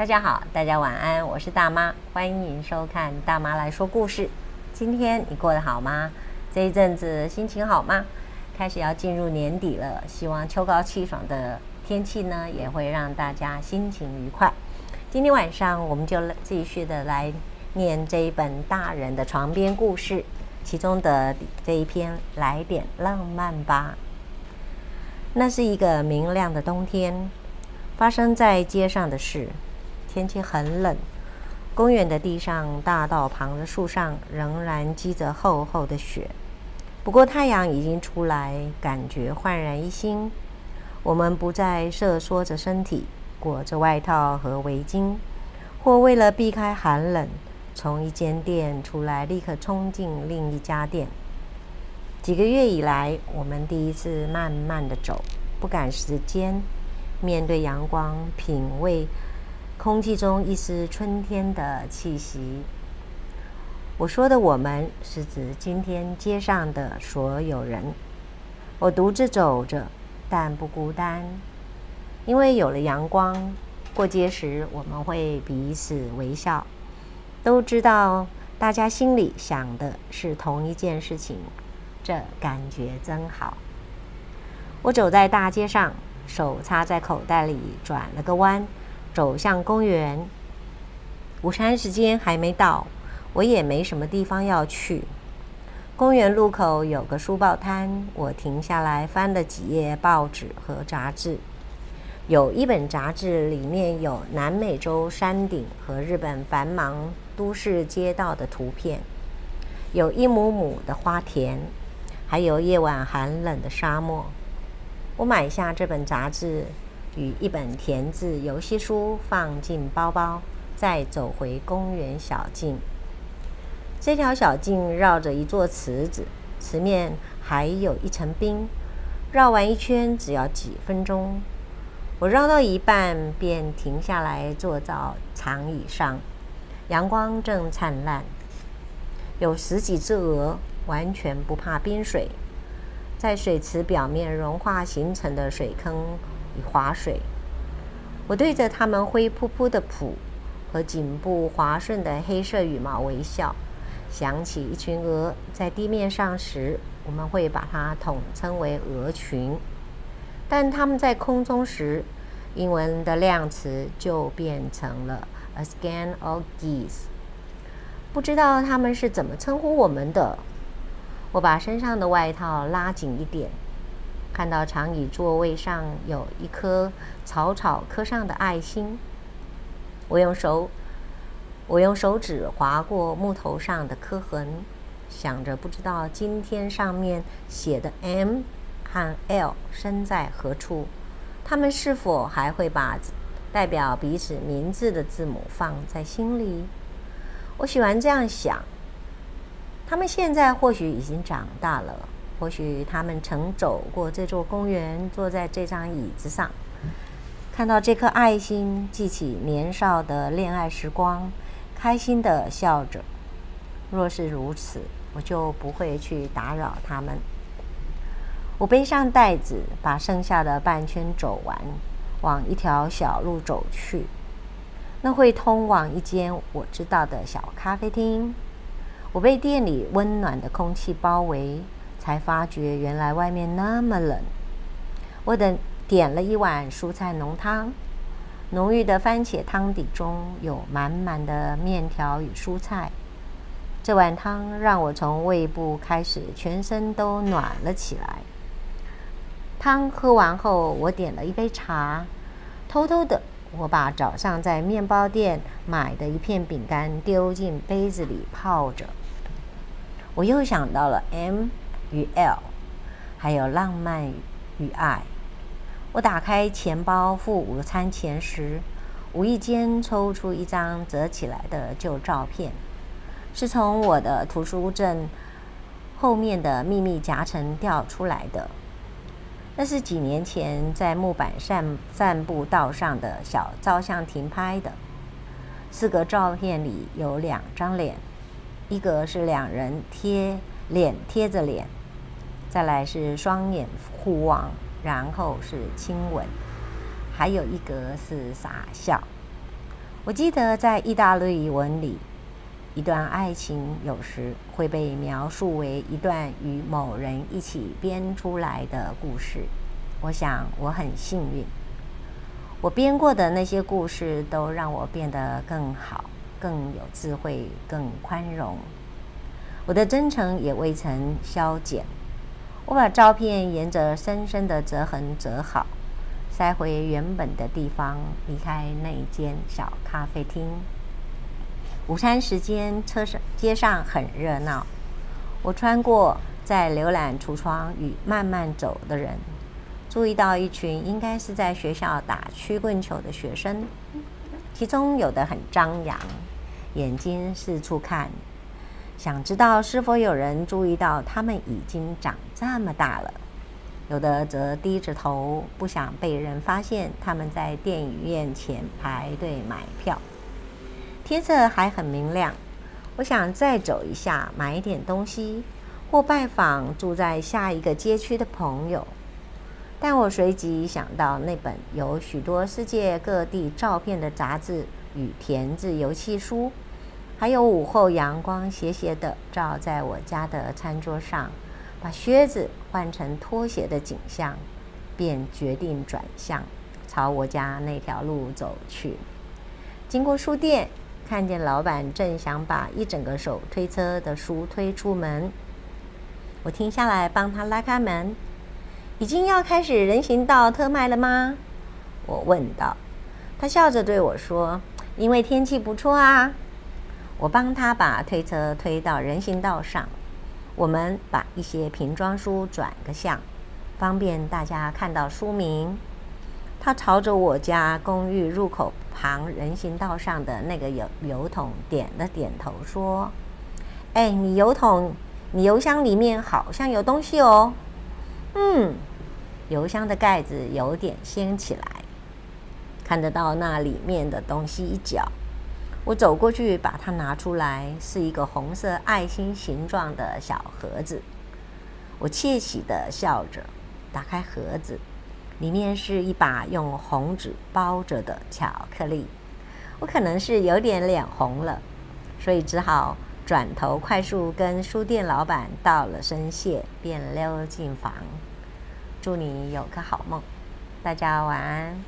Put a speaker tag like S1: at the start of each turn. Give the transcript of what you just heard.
S1: 大家好，大家晚安，我是大妈，欢迎收看大妈来说故事。今天你过得好吗？这一阵子心情好吗？开始要进入年底了，希望秋高气爽的天气呢，也会让大家心情愉快。今天晚上我们就继续的来念这一本大人的床边故事，其中的这一篇《来点浪漫吧》。那是一个明亮的冬天，发生在街上的事。天气很冷。公园的地上，大道旁的树上仍然积着厚厚的雪。不过太阳已经出来，感觉焕然一新。我们不再瑟缩着身体，裹着外套和围巾，或为了避开寒冷，从一间店出来立刻冲进另一家店。几个月以来，我们第一次慢慢地走，不赶时间，面对阳光，品味。空气中一丝春天的气息。我说的“我们”是指今天街上的所有人。我独自走着，但不孤单，因为有了阳光。过街时，我们会彼此微笑，都知道大家心里想的是同一件事情，这感觉真好。我走在大街上，手插在口袋里，转了个弯。走向公园，午餐时间还没到，我也没什么地方要去。公园路口有个书报摊，我停下来翻了几页报纸和杂志。有一本杂志里面有南美洲山顶和日本繁忙都市街道的图片，有一亩亩的花田，还有夜晚寒冷的沙漠。我买下这本杂志。与一本填字游戏书放进包包，再走回公园小径。这条小径绕着一座池子，池面还有一层冰。绕完一圈只要几分钟。我绕到一半便停下来，坐到长椅上。阳光正灿烂，有十几只鹅，完全不怕冰水，在水池表面融化形成的水坑。划水，我对着它们灰扑扑的蹼和颈部滑顺的黑色羽毛微笑。想起一群鹅在地面上时，我们会把它统称为鹅群；但它们在空中时，英文的量词就变成了 a skein of geese。不知道他们是怎么称呼我们的。我把身上的外套拉紧一点。看到长椅座位上有一颗草草刻上的爱心，我用手，我用手指划过木头上的刻痕，想着不知道今天上面写的 M 和 L 身在何处，他们是否还会把代表彼此名字的字母放在心里？我喜欢这样想，他们现在或许已经长大了。或许他们曾走过这座公园，坐在这张椅子上，看到这颗爱心，记起年少的恋爱时光，开心地笑着。若是如此，我就不会去打扰他们。我背上袋子，把剩下的半圈走完，往一条小路走去。那会通往一间我知道的小咖啡厅。我被店里温暖的空气包围。才发觉原来外面那么冷。我等点了一碗蔬菜浓汤，浓郁的番茄汤底中有满满的面条与蔬菜。这碗汤让我从胃部开始，全身都暖了起来。汤喝完后，我点了一杯茶。偷偷的，我把早上在面包店买的一片饼干丢进杯子里泡着。我又想到了 M。与 L，还有浪漫与爱。我打开钱包付午餐钱时，无意间抽出一张折起来的旧照片，是从我的图书证后面的秘密夹层掉出来的。那是几年前在木板散散步道上的小照相亭拍的。四个照片里有两张脸，一个是两人贴脸贴着脸。再来是双眼互望，然后是亲吻，还有一个是傻笑。我记得在意大利文里，一段爱情有时会被描述为一段与某人一起编出来的故事。我想我很幸运，我编过的那些故事都让我变得更好、更有智慧、更宽容。我的真诚也未曾消减。我把照片沿着深深的折痕折好，塞回原本的地方，离开那间小咖啡厅。午餐时间，车上街上很热闹。我穿过在浏览橱窗与慢慢走的人，注意到一群应该是在学校打曲棍球的学生，其中有的很张扬，眼睛四处看。想知道是否有人注意到他们已经长这么大了？有的则低着头，不想被人发现他们在电影院前排队买票。天色还很明亮，我想再走一下，买一点东西，或拜访住在下一个街区的朋友。但我随即想到那本有许多世界各地照片的杂志与填字游戏书。还有午后阳光斜斜地照在我家的餐桌上，把靴子换成拖鞋的景象，便决定转向朝我家那条路走去。经过书店，看见老板正想把一整个手推车的书推出门，我停下来帮他拉开门。已经要开始人行道特卖了吗？我问道。他笑着对我说：“因为天气不错啊。”我帮他把推车推到人行道上，我们把一些瓶装书转个向，方便大家看到书名。他朝着我家公寓入口旁人行道上的那个油油桶点了点头，说：“哎，你油桶，你油箱里面好像有东西哦。”嗯，油箱的盖子有点掀起来，看得到那里面的东西一角。我走过去，把它拿出来，是一个红色爱心形状的小盒子。我窃喜地笑着，打开盒子，里面是一把用红纸包着的巧克力。我可能是有点脸红了，所以只好转头快速跟书店老板道了声谢，便溜进房。祝你有个好梦，大家晚安。